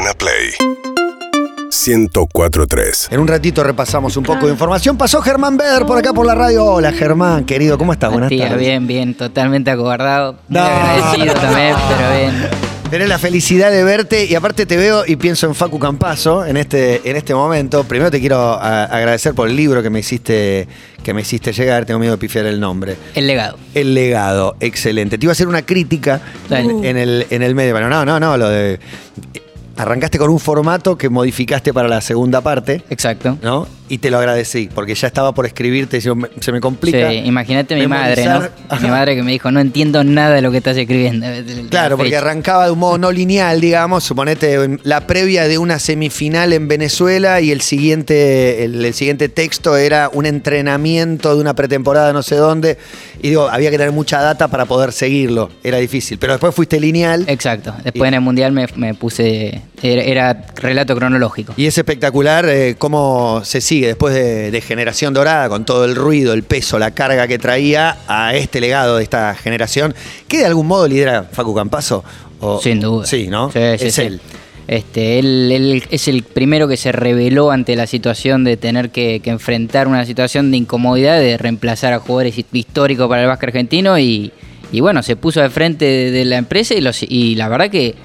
Urbana Play 1043. En un ratito repasamos un poco de información. Pasó Germán Beder por acá por la radio. Hola Germán, querido, ¿cómo estás? Buenas Tía, tardes. bien, bien, totalmente acobardado. Muy No. agradecido también, pero bien. Tenés la felicidad de verte y aparte te veo y pienso en Facu Campazo en este, en este momento. Primero te quiero a- agradecer por el libro que me hiciste que me hiciste llegar. Tengo miedo de pifiar el nombre. El legado. El legado, excelente. Te iba a hacer una crítica en el, en el medio. Bueno, no, no, no, lo de. Arrancaste con un formato que modificaste para la segunda parte, Exacto. ¿no? Y te lo agradecí, porque ya estaba por escribirte y yo, me- se me complica. Sí, imagínate mi madre, ¿no? Mi madre que me dijo, no entiendo nada de lo que estás escribiendo. Claro, porque arrancaba de un modo no lineal, digamos, suponete la previa de una semifinal en Venezuela y el siguiente, el, el siguiente texto era un entrenamiento de una pretemporada no sé dónde. Y digo, había que tener mucha data para poder seguirlo. Era difícil. Pero después fuiste lineal. Exacto. Después en el mundial me, me puse. Era, era relato cronológico. Y es espectacular eh, cómo se sigue después de, de Generación Dorada, con todo el ruido, el peso, la carga que traía a este legado de esta generación, que de algún modo lidera Facu Campazo. O- Sin duda. Sí, ¿no? Sí, sí, es sí. él. Este, él, él es el primero que se reveló ante la situación de tener que, que enfrentar una situación de incomodidad, de reemplazar a jugadores his- históricos para el básquet argentino y, y bueno, se puso de frente de, de la empresa y, los, y la verdad que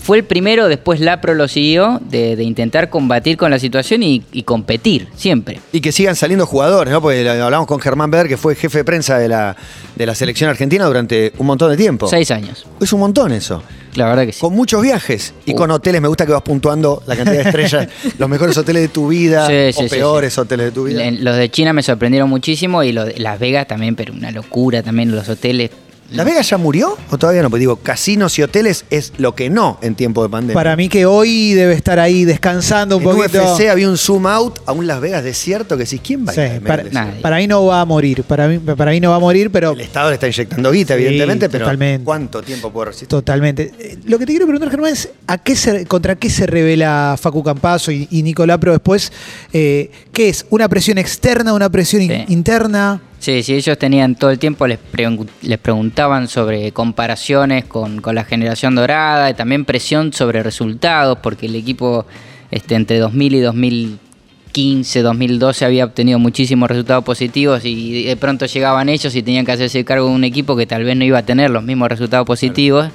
fue el primero, después Lapro lo siguió, de, de intentar combatir con la situación y, y competir, siempre. Y que sigan saliendo jugadores, ¿no? Porque hablamos con Germán Beder, que fue jefe de prensa de la, de la selección argentina durante un montón de tiempo. Seis años, Es un montón eso. la verdad que sí. Con muchos viajes y Uh. con hoteles. Me gusta que vas puntuando la cantidad de estrellas, los mejores hoteles de tu vida Sí, o sí, peores hoteles de tu vida. Los de China me sorprendieron muchísimo y los de Las Vegas también, pero una locura también, los hoteles. ¿La Vega ya murió o todavía no? Pues digo, casinos y hoteles es lo que no en tiempo de pandemia. Para mí que hoy debe estar ahí descansando un en poquito. UFC había un zoom out a un Las Vegas desierto que decís, ¿quién va a Sí, para, Nadie. para mí no va a morir. Para mí, para mí no va a morir, pero El Estado le está inyectando guita, Sí, evidentemente, pero totalmente. ¿cuánto tiempo puede resistir? totalmente. Lo que te quiero preguntar, Germán, es ¿a qué se- contra qué se revela Facu Campazo y, y Nicolás Pro después? Eh, ¿Qué es? ¿Una presión externa, una presión in- interna? Sí, sí, ellos tenían todo el tiempo, les, pregun- les preguntaban sobre comparaciones con, con la generación dorada, y también presión sobre resultados, porque el equipo este, entre 2000 y 2015, 2012 había obtenido muchísimos resultados positivos y de pronto llegaban ellos y tenían que hacerse cargo de un equipo que tal vez no iba a tener los mismos resultados positivos.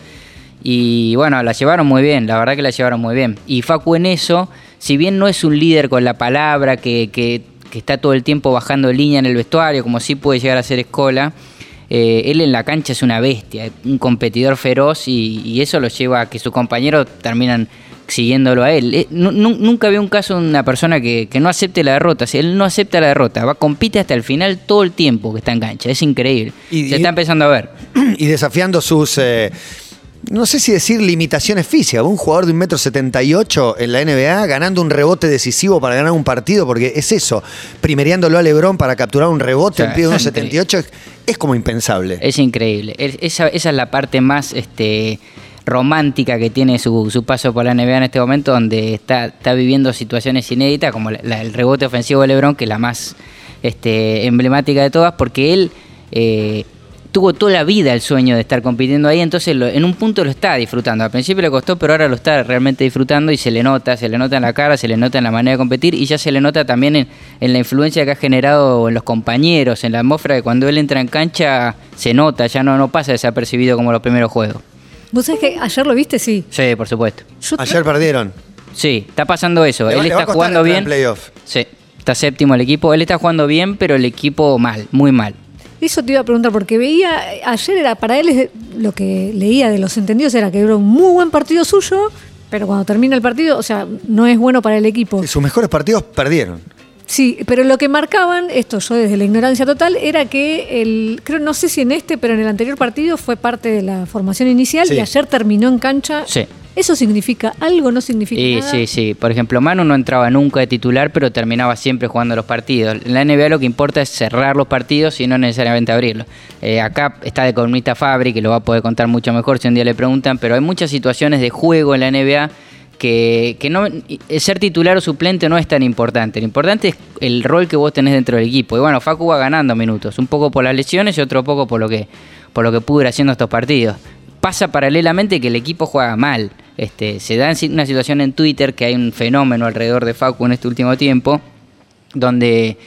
Y bueno, la llevaron muy bien, la verdad que la llevaron muy bien. Y Facu en eso, si bien no es un líder con la palabra, que, que- que está todo el tiempo bajando línea en el vestuario, como sí puede llegar a ser Escola, eh, él en la cancha es una bestia, un competidor feroz y, y eso lo lleva a que sus compañeros terminan siguiéndolo a él. Eh, nu- nu- nunca había un caso de una persona que, que no acepte la derrota. Si él no acepta la derrota, va, compite hasta el final todo el tiempo que está en cancha. Es increíble. Y- Se y- está empezando a ver. y desafiando sus, eh, no sé si decir limitaciones físicas. Un jugador de un metro setenta y ocho en la NBA ganando un rebote decisivo para ganar un partido, porque es eso, primereándolo a Lebron para capturar un rebote en pie de unos es 78 es, es como impensable. Es increíble. Es- esa, esa es la parte más este, romántica que tiene su, su paso por la NBA en este momento, donde está, está viviendo situaciones inéditas, como la- la- el rebote ofensivo de LeBron, que es la más este, emblemática de todas, porque él eh, tuvo toda la vida el sueño de estar compitiendo ahí, entonces lo- en un punto lo está disfrutando. Al principio le costó, pero ahora lo está realmente disfrutando y se le nota, se le nota en la cara, se le nota en la manera de competir y ya se le nota también en, en la influencia que ha generado en los compañeros, en la atmósfera que cuando él entra en cancha se nota, ya no, no pasa desapercibido como los primeros juegos. ¿Vos sabés que ayer lo viste? Sí. Sí, por supuesto. Yo Ayer perdieron. Sí, está pasando eso. Le va- él le va a está jugando bien. playoff. Sí, está séptimo el equipo. Él está jugando bien, pero el equipo mal, muy mal. Eso te iba a preguntar, porque veía, ayer era para él, lo que leía de los entendidos era que era un muy buen partido suyo, pero cuando termina el partido, o sea, no es bueno para el equipo. Sus mejores partidos perdieron. Sí, pero lo que marcaban, esto yo desde la ignorancia total, era que el, creo, no sé si en este, pero en el anterior partido fue parte de la formación inicial Sí. y ayer terminó en cancha. Sí. ¿Eso significa algo? ¿No significa Y nada? sí, sí. Por ejemplo, Manu no entraba nunca de titular, pero terminaba siempre jugando los partidos. En la NBA lo que importa es cerrar los partidos y no necesariamente abrirlos. Eh, acá está de columnista Fabri, que lo va a poder contar mucho mejor si un día le preguntan, pero hay muchas situaciones de juego en la NBA que, que no ser titular o suplente no es tan importante. Lo importante es el rol que vos tenés dentro del equipo. Y bueno, Facu va ganando minutos, un poco por las lesiones y otro poco por lo que, por lo que pudo ir haciendo estos partidos. Pasa paralelamente que el equipo juega mal. Este, se da una situación en Twitter que hay un fenómeno alrededor de Facu en este último tiempo, donde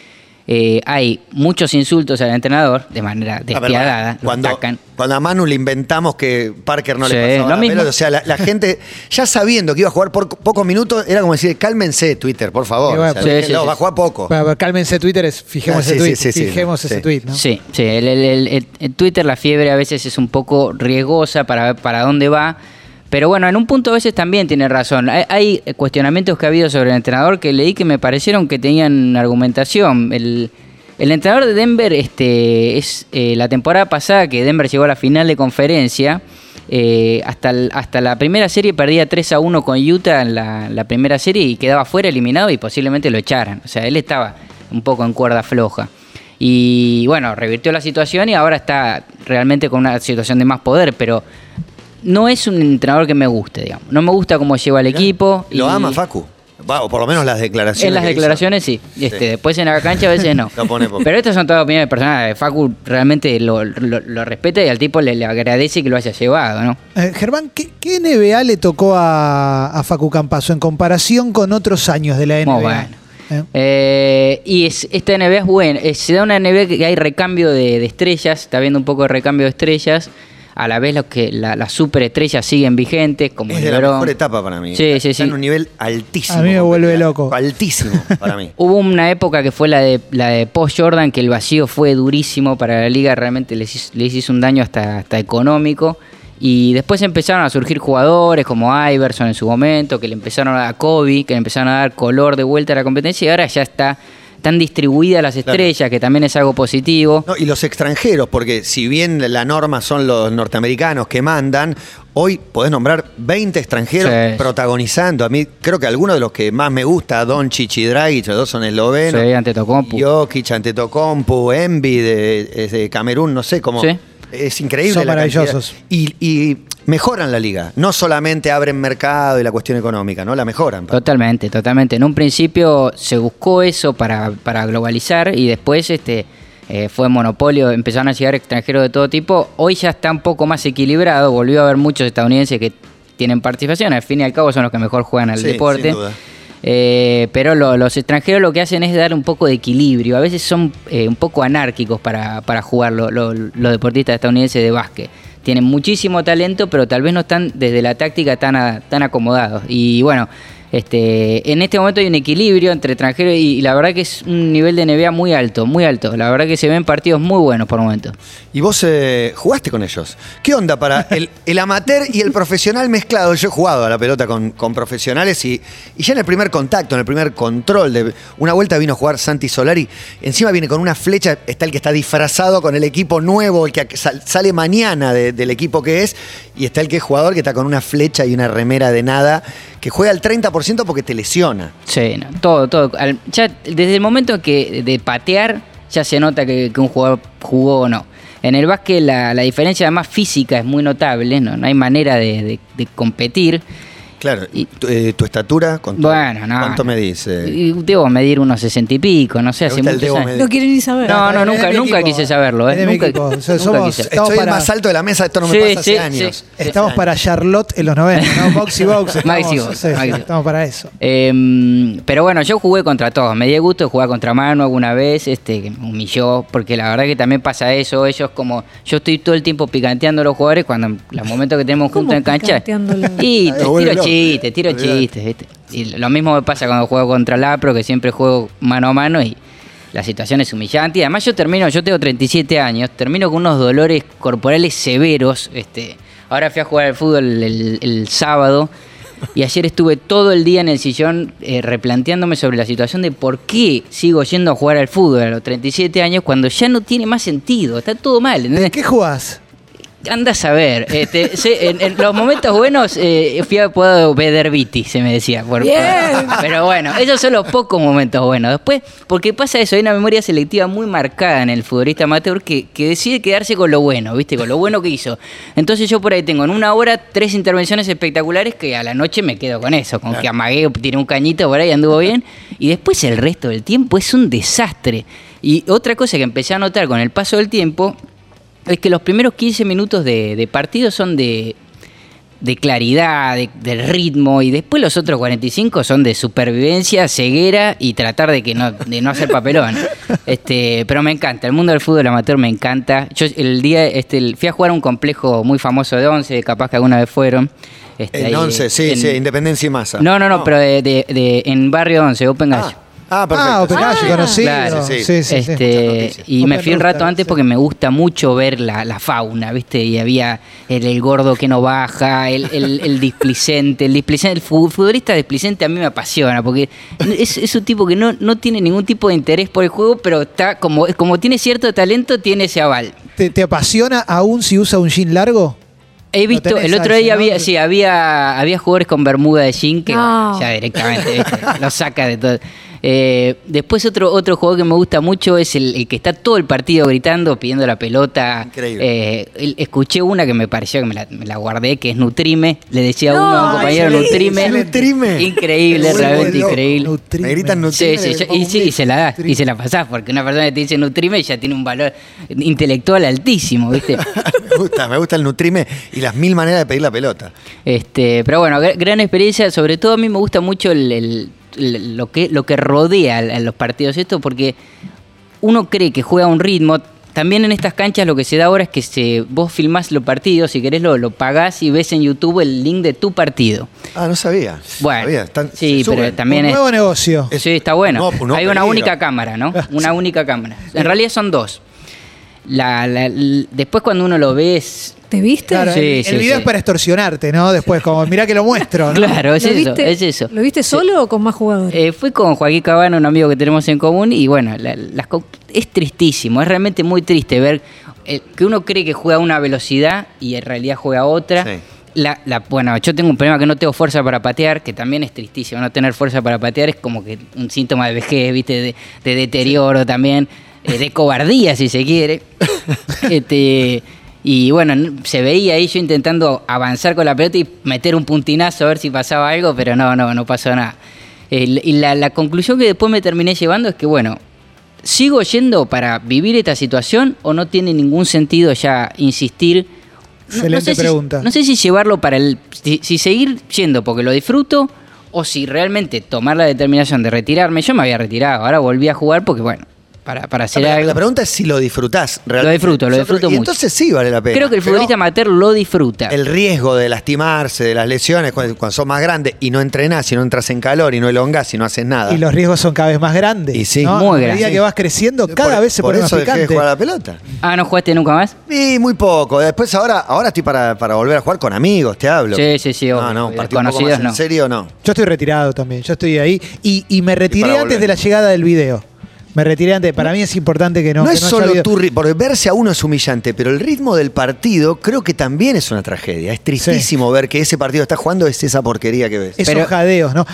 eh, hay muchos insultos al entrenador de manera ver, despiadada, cuando, atacan. cuando a Manu le inventamos que Parker no Sí, le pasaba lo la mismo. pelota, o sea, la, la gente ya sabiendo que iba a jugar por pocos minutos, era como decir, cálmense Twitter, por favor. Y bueno, O sea, sí, dejen- sí, no, sí. va a jugar poco. Bueno, pero cálmense Twitter, es, fijemos Ah, ese sí, tweet. sí, sí, sí, fijemos sí. ese tweet, ¿no? Sí, sí, el, el- el- el- el Twitter, la fiebre a veces es un poco riesgosa para ver para dónde va. Pero bueno, en un punto a veces también tiene razón. Hay, cuestionamientos que ha habido sobre el entrenador que leí que me parecieron que tenían argumentación. El, el entrenador de Denver, este, es eh, la temporada pasada que Denver llegó a la final de conferencia. eh, hasta, hasta la primera serie perdía 3 a 1 con Utah en la, la primera serie y quedaba fuera eliminado y posiblemente lo echaran. O sea, él estaba un poco en cuerda floja. Y bueno, revirtió la situación y ahora está realmente con una situación de más poder, pero no es un entrenador que me guste, digamos. No me gusta cómo lleva el equipo. Lo y ama Facu. Va, o por lo menos las declaraciones. En las hizo. declaraciones sí. Este, Sí. Después en la cancha a veces no. Pero estas son todas opiniones personales. Facu realmente lo, lo- lo respeta y al tipo le, le agradece que lo haya llevado, ¿no? Eh, Germán, ¿qué, qué NBA le tocó a, a Facu Campazo en comparación con otros años de la NBA? Bueno. ¿Eh? Eh, y es- esta NBA es buena. Eh, se da una NBA que hay recambio de, de estrellas. Está viendo un poco de recambio de estrellas. A la vez los que la- las superestrellas siguen vigentes, como Es de la mejor etapa para mí. Sí, sí, Está sí. en un nivel altísimo. A mí me vuelve loco. Altísimo para mí. Hubo una época que fue la de la de post Jordan que el vacío fue durísimo para la liga, realmente les hizo, les hizo un daño hasta, hasta económico. Y después empezaron a surgir jugadores como Iverson en su momento, que le empezaron a dar a Kobe, que le empezaron a dar color de vuelta a la competencia y ahora ya está tan distribuidas las estrellas, que también es algo positivo. No, y los extranjeros, porque si bien la norma son los norteamericanos que mandan, hoy podés nombrar 20 extranjeros Sí. protagonizando. A mí creo que algunos de los que más me gusta, Don y Dragic, los dos son eslovenos. Sí, Antetokounmpo. Jokic, Antetokounmpo, Envy de, es de Camerún, no sé cómo. Sí. Es increíble. Son la maravillosos. Y, y mejoran la liga. No solamente abren mercado y la cuestión económica, ¿no? La mejoran. Totalmente, totalmente. En un principio se buscó eso para, para globalizar y después este eh, fue monopolio, empezaron a llegar extranjeros de todo tipo. Hoy ya está un poco más equilibrado, volvió a haber muchos estadounidenses que tienen participación, al fin y al cabo son los que mejor juegan al Sí, deporte. sin duda. Eh, pero lo- los extranjeros lo que hacen es dar un poco de equilibrio. A veces son eh, un poco anárquicos para, para jugar lo- lo- los deportistas estadounidenses de básquet. Tienen muchísimo talento, pero tal vez no están desde la táctica tan, tan acomodados. Y bueno, este, en este momento hay un equilibrio entre extranjeros y, la verdad que es un nivel de NBA muy alto, muy alto. La verdad que se ven partidos muy buenos por momentos. Y vos eh, jugaste con ellos. ¿Qué onda para el, amateur y el profesional mezclado? Yo he jugado a la pelota con, profesionales y, ya en el primer contacto, en el primer control de una vuelta vino a jugar Santi Solari. Encima viene con una flecha, está el que está disfrazado con el equipo nuevo, el que sal- sale mañana de- del equipo que es, y está el que es jugador que está con una flecha y una remera de nada, que juega al 30% porque te lesiona. Sí, no, todo, todo. Ya desde el momento que de patear ya se nota que, un jugador jugó o no. En el básquet la, la diferencia además física es muy notable, no, no hay manera de- de competir. Claro, Y- tu, eh, tu estatura, ¿cuánto, Bueno, no. ¿cuánto me dice? Y Debo medir unos sesenta y pico, no sé, hace el muchos años. No quieren ni saber. No, no, nunca, nunca quise saberlo, ¿eh? Nunca. O sea, nunca somos- quise. Estamos Estoy para- más alto de la mesa, esto no me Sí, pasa hace sí, años. sí. Estamos para Charlotte en los 90, ¿no? Box y box. Estamos, estamos para eso. Eh, pero bueno, yo jugué contra todos. Me dio gusto de jugar contra Manu alguna vez, este, que me humilló, porque la verdad que también pasa eso. Ellos como, yo estoy todo el tiempo picanteando a los jugadores cuando los momentos que tenemos ¿Cómo juntos en cancha. Y te tiro. Chistes, tiro chistes, ¿viste? Y lo mismo me pasa cuando juego contra Lapro, que siempre juego mano a mano y la situación es humillante. Y además yo termino, yo tengo 37 años, termino con unos dolores corporales severos. Este, ahora fui a jugar al fútbol el, el sábado y ayer estuve todo el día en el sillón eh, replanteándome sobre la situación de por qué sigo yendo a jugar al fútbol a los 37 años cuando ya no tiene más sentido, está todo mal. ¿entendés? ¿Qué jugás? Anda a saber. Este, sé, en, en los momentos buenos eh, fui a puedo ver Viti, se me decía. por- Bien. pero bueno, esos son los pocos momentos buenos. Después, porque pasa eso, hay una memoria selectiva muy marcada en el futbolista amateur que, que decide quedarse con lo bueno, ¿viste? Con lo bueno que hizo. Entonces yo por ahí tengo en una hora tres intervenciones espectaculares que a la noche me quedo con eso, con que amagué, tiré un cañito por ahí, anduvo bien. Y después el resto del tiempo es un desastre. Y otra cosa que empecé a notar con el paso del tiempo es que los primeros 15 minutos de, de partido son de de claridad, de, ritmo, y después los otros 45 son de supervivencia, ceguera y tratar de que no, de no hacer papelón. Este, pero me encanta, el mundo del fútbol amateur me encanta. Yo el día, este, fui a jugar a un complejo muy famoso de once, capaz que alguna vez fueron. Este, En ahí, 11, sí, en- sí, Independencia y Masa. No, no, no, pero de, de- de- en Barrio 11, Open. Ah, ah, perfecto. Ah, Open sí. Gallo, Ah, conocido. claro, sí, Sí, sí, Este, y me fui un rato antes sí. porque me gusta mucho ver la, la fauna, ¿viste? Y había el, el gordo que no baja, el, el, el displicente, el displicente, el fu- futbolista displicente a mí me apasiona, porque es, es un tipo que no, no tiene ningún tipo de interés por el juego, pero está como, como tiene cierto talento, tiene ese aval. ¿Te, te apasiona aún si usa un jean largo? He visto, el otro día había, sí, había, había jugadores con bermuda de jean que No. bueno, ya directamente ¿viste? lo saca de todo. Eh, después otro, otro jugador que me gusta mucho es el, el que está todo el partido gritando, pidiendo la pelota. Increíble. Eh, escuché una que me pareció que me la, me la guardé, que es Nutrime. Le decía a No, uno a un compañero Nutrime. Nutrime. Increíble, realmente increíble. Nutrime. Me gritan Sí, Nutrime. sí, yo- pongo y, sí, y se la das, y se la pasás, porque una persona que te dice Nutrime ya tiene un valor intelectual altísimo, ¿viste? me gusta, me gusta el Nutrime y las mil maneras de pedir la pelota. Este, pero bueno, gr- gran experiencia. Sobre todo a mí me gusta mucho el- lo, que, lo que rodea a los partidos estos, porque uno cree que juega a un ritmo. También en estas canchas lo que se da ahora es que se, vos filmás los partidos, si querés lo, lo pagás y ves en YouTube el link de tu partido. Ah, no sabía. Bueno, Sabía, están- sí, pero también un es, nuevo negocio. Sí, está bueno. No, no, Hay una peligro. única cámara, ¿no? Una única cámara. En realidad son dos. La, después cuando uno lo ve es... ¿Te viste? Claro, Sí, el, sí, el video sí. es para extorsionarte, ¿no? Después, como, mirá que lo muestro, ¿no? Claro, es ¿Lo eso, viste, es eso. ¿Lo viste solo o con más jugadores? Eh, fui con Joaquín Cabana, un amigo que tenemos en común, y bueno, la- las co- es tristísimo, es realmente muy triste ver eh, que uno cree que juega a una velocidad y en realidad juega a otra. Sí. La, la- bueno, yo tengo un problema que no tengo fuerza para patear, que también es tristísimo. No tener fuerza para patear es como que un síntoma de vejez, ¿viste? De, de deterioro también, eh, de cobardía, si se quiere. este, y bueno, se veía ahí yo intentando avanzar con la pelota y meter un puntinazo a ver si pasaba algo, pero no, no, no pasó nada. El- y la, la conclusión que después me terminé llevando es que, bueno, ¿sigo yendo para vivir esta situación o no tiene ningún sentido ya insistir? No- no Excelente sé si- pregunta. no sé si llevarlo para el. Si, si seguir yendo porque lo disfruto o si realmente tomar la determinación de retirarme. Yo me había retirado, ahora volví a jugar porque, bueno, para, para hacer La, algo. la pregunta es si lo disfrutás realmente. disfruto, lo disfruto y mucho. entonces sí vale la pena. Creo que el Pero futbolista amateur lo disfruta. El riesgo de lastimarse, de las lesiones, cuando, cuando sos más grande y no entrenás, y no entras en calor y no elongás y no haces nada. Y los riesgos son cada vez más grandes. Y sí. ¿no? Muy a medida grandes. que vas creciendo, cada Por- vez se por pone más eso dejé de picante. jugar a la pelota. Ah, ¿no jugaste nunca más? Y muy poco. Después ahora, ahora estoy para, para volver a jugar con amigos, te hablo. Sí, sí, sí, No, no, partido un poco Conocidos más en serio no. Yo estoy retirado también, yo estoy ahí. Y, y me retiré antes volver. de la llegada del video. Me retiré antes. Para mí es importante que no. No, que es solo tu ri- porque verse a uno es humillante, pero el ritmo del partido creo que también es una tragedia. Es tristísimo ver que ese partido está jugando es esa porquería que ves. Esos Pero- jadeos, ¿no?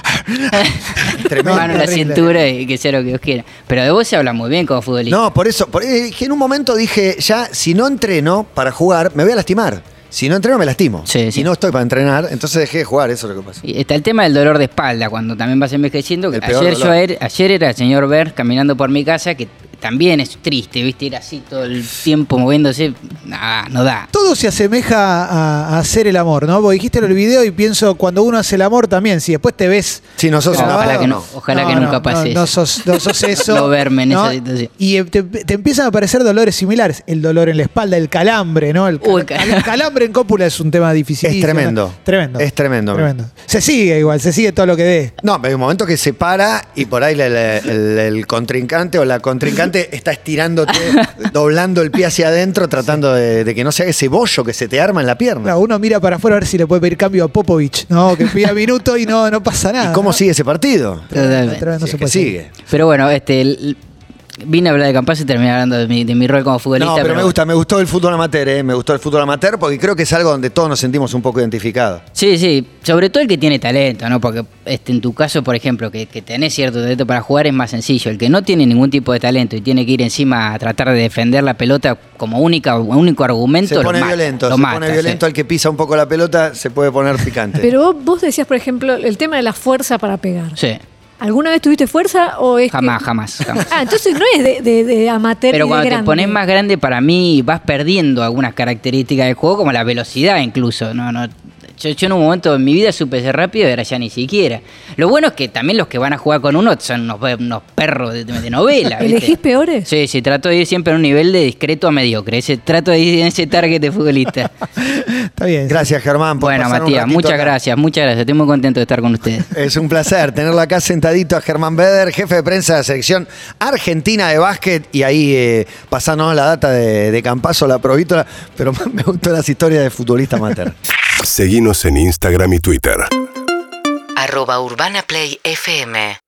Tremendo. Mano la cintura y que sea lo que Dios quiera. Pero de vos se habla muy bien como futbolista. No, por eso, por, eh, en un momento dije, ya, si no entreno para jugar, me voy a lastimar. Si no entreno, me lastimo. Sí, sí. Si no estoy para entrenar, entonces dejé de jugar, eso es lo que pasa. Y está el tema del dolor de espalda, cuando también vas envejeciendo. El peor Ayer, yo, ayer, ayer era el señor Ver caminando por mi casa, que también es triste, ¿viste? Ir así todo el tiempo moviéndose. Nah, no da. Todo se asemeja a, a hacer el amor, ¿no? Vos dijiste en el video y pienso, cuando uno hace el amor también, si después te ves Si no sos Ojalá grabado, que no. Ojalá que nunca pase no, no eso. sos, no sos eso. No verme en esa situación. Y eh, te, te empiezan a aparecer dolores similares. El dolor en la espalda, el calambre, ¿no? El, Uy, cal- cal- calambre en cópula es un tema difícil. Es tremendo. Tremendo. Es tremendo. Tremendo. Se sigue igual, se sigue todo lo que dé. No, pero hay un momento que se para y por ahí el contrincante o la contrincante está estirándote, doblando el pie hacia adentro, tratando de, de que no se haga ese bollo que se te arma en la pierna. Claro, uno mira para afuera a ver si le puede pedir cambio a Popovich, ¿no? Que pida minuto y no, no pasa nada. ¿Y cómo ¿no? sigue ese partido? Totalmente. Otra vez no Si se es que puede sigue. Pero bueno, este el- vine a hablar de Campaz y terminé hablando de mi, de mi rol como futbolista. No, pero me gusta, me gustó el fútbol amateur, ¿eh? me gustó el fútbol amateur porque creo que es algo donde todos nos sentimos un poco identificados. Sí, sí, sobre todo el que tiene talento, ¿no? Porque este, en tu caso, por ejemplo, que, que tenés cierto talento para jugar es más sencillo. El que no tiene ningún tipo de talento y tiene que ir encima a tratar de defender la pelota como única, único argumento, Se lo pone mata, violento, lo se mata, pone sí. violento al que pisa un poco la pelota, se puede poner picante. Pero vos, vos decías, por ejemplo, el tema de la fuerza para pegar. Sí, ¿Alguna vez tuviste fuerza o es que- jamás, jamás, jamás. Ah, entonces no es de, de, de amateur Pero de cuando te pones más grande, para mí vas perdiendo algunas características del juego, como la velocidad incluso. No, no, Yo, yo en un momento en mi vida supe ser rápido y ahora ya ni siquiera. Lo bueno es que también los que van a jugar con uno son unos, unos perros de, de novela. ¿viste? ¿Elegís peores? Sí, sí, trato de ir siempre a un nivel de discreto a mediocre. Ese, trato de ir en ese target de futbolista. Está bien. Gracias, Germán. por bueno, pasar Matías, muchas acá. gracias, muchas gracias. Estoy muy contento de estar con ustedes. Es un placer tenerlo acá sentadito a Germán Beder, jefe de prensa de la selección argentina de básquet. Y ahí eh, pasándonos la data de, de Campazo, la provítola. Pero me gustó las historias de futbolista amateur. Seguinos en Instagram y Twitter. arroba Urbana Play FM